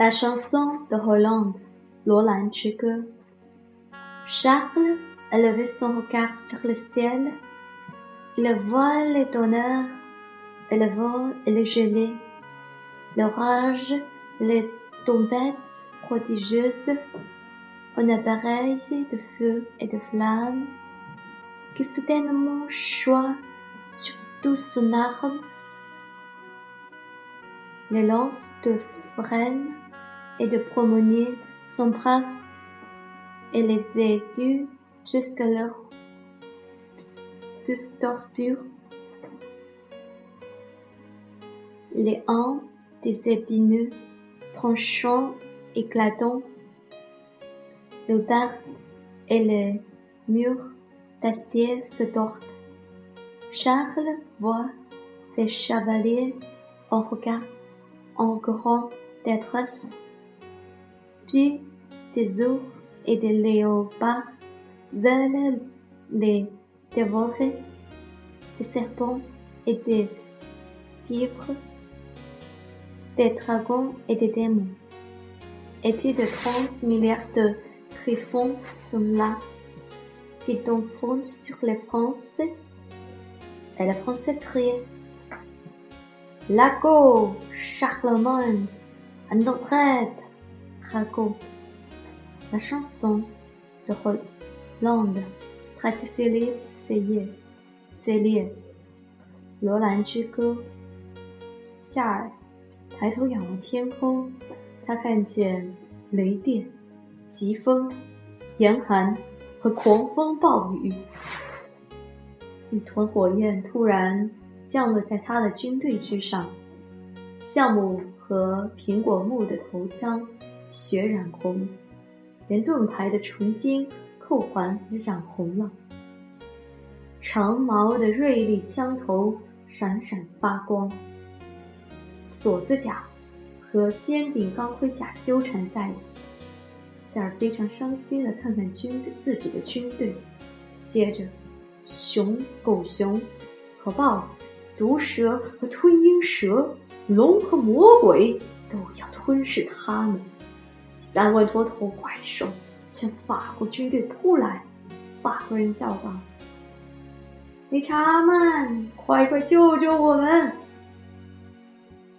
La chanson de Hollande, Roland Chico. Charles a levé son regard vers le ciel. Il voit les donneurs, et le vol et le gelé, l'orage, les tombettes prodigieuses, un appareil de feu et de flammes qui soudainement choix sur tout son arme les lances de frêne et de promener s'embrassent et les aigus jusqu'à leur plus torture. Les ans des épineux tranchants éclatants, le bar et les murs d'acier se tordent. Charles voit ses chevaliers en regard en grand détresse, puis des ours et des léopards. Veulent les dévorer, des serpents et des vipres, des dragons et des démons, et puis de trente milliards de griffons sont là, qui tombent sur les Français, et les Français crient Laco, Charlemagne, à notre aide, raconte la chanson de Hollande, prêtre Philippe Sellier, Sellier，罗兰之歌。夏尔抬头仰望天空，他看见雷电、疾风、严寒和狂风暴雨。一团火焰突然降落在他的军队之上，橡木和苹果木的头枪血染红，连盾牌的纯金扣环也染红了。长矛的锐利枪头闪闪发光，锁子甲和尖顶钢盔甲纠缠在一起。夏尔非常伤心的看看军自己的军队，接着，熊、狗熊和 BOSS。毒蛇和吞鹰蛇，龙和魔鬼都要吞噬他们。三位秃头怪兽向法国军队扑来，法国人叫道：“理查曼，快快救救我们！”《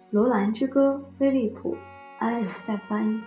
罗兰之歌》，菲利普·埃尔塞翻译。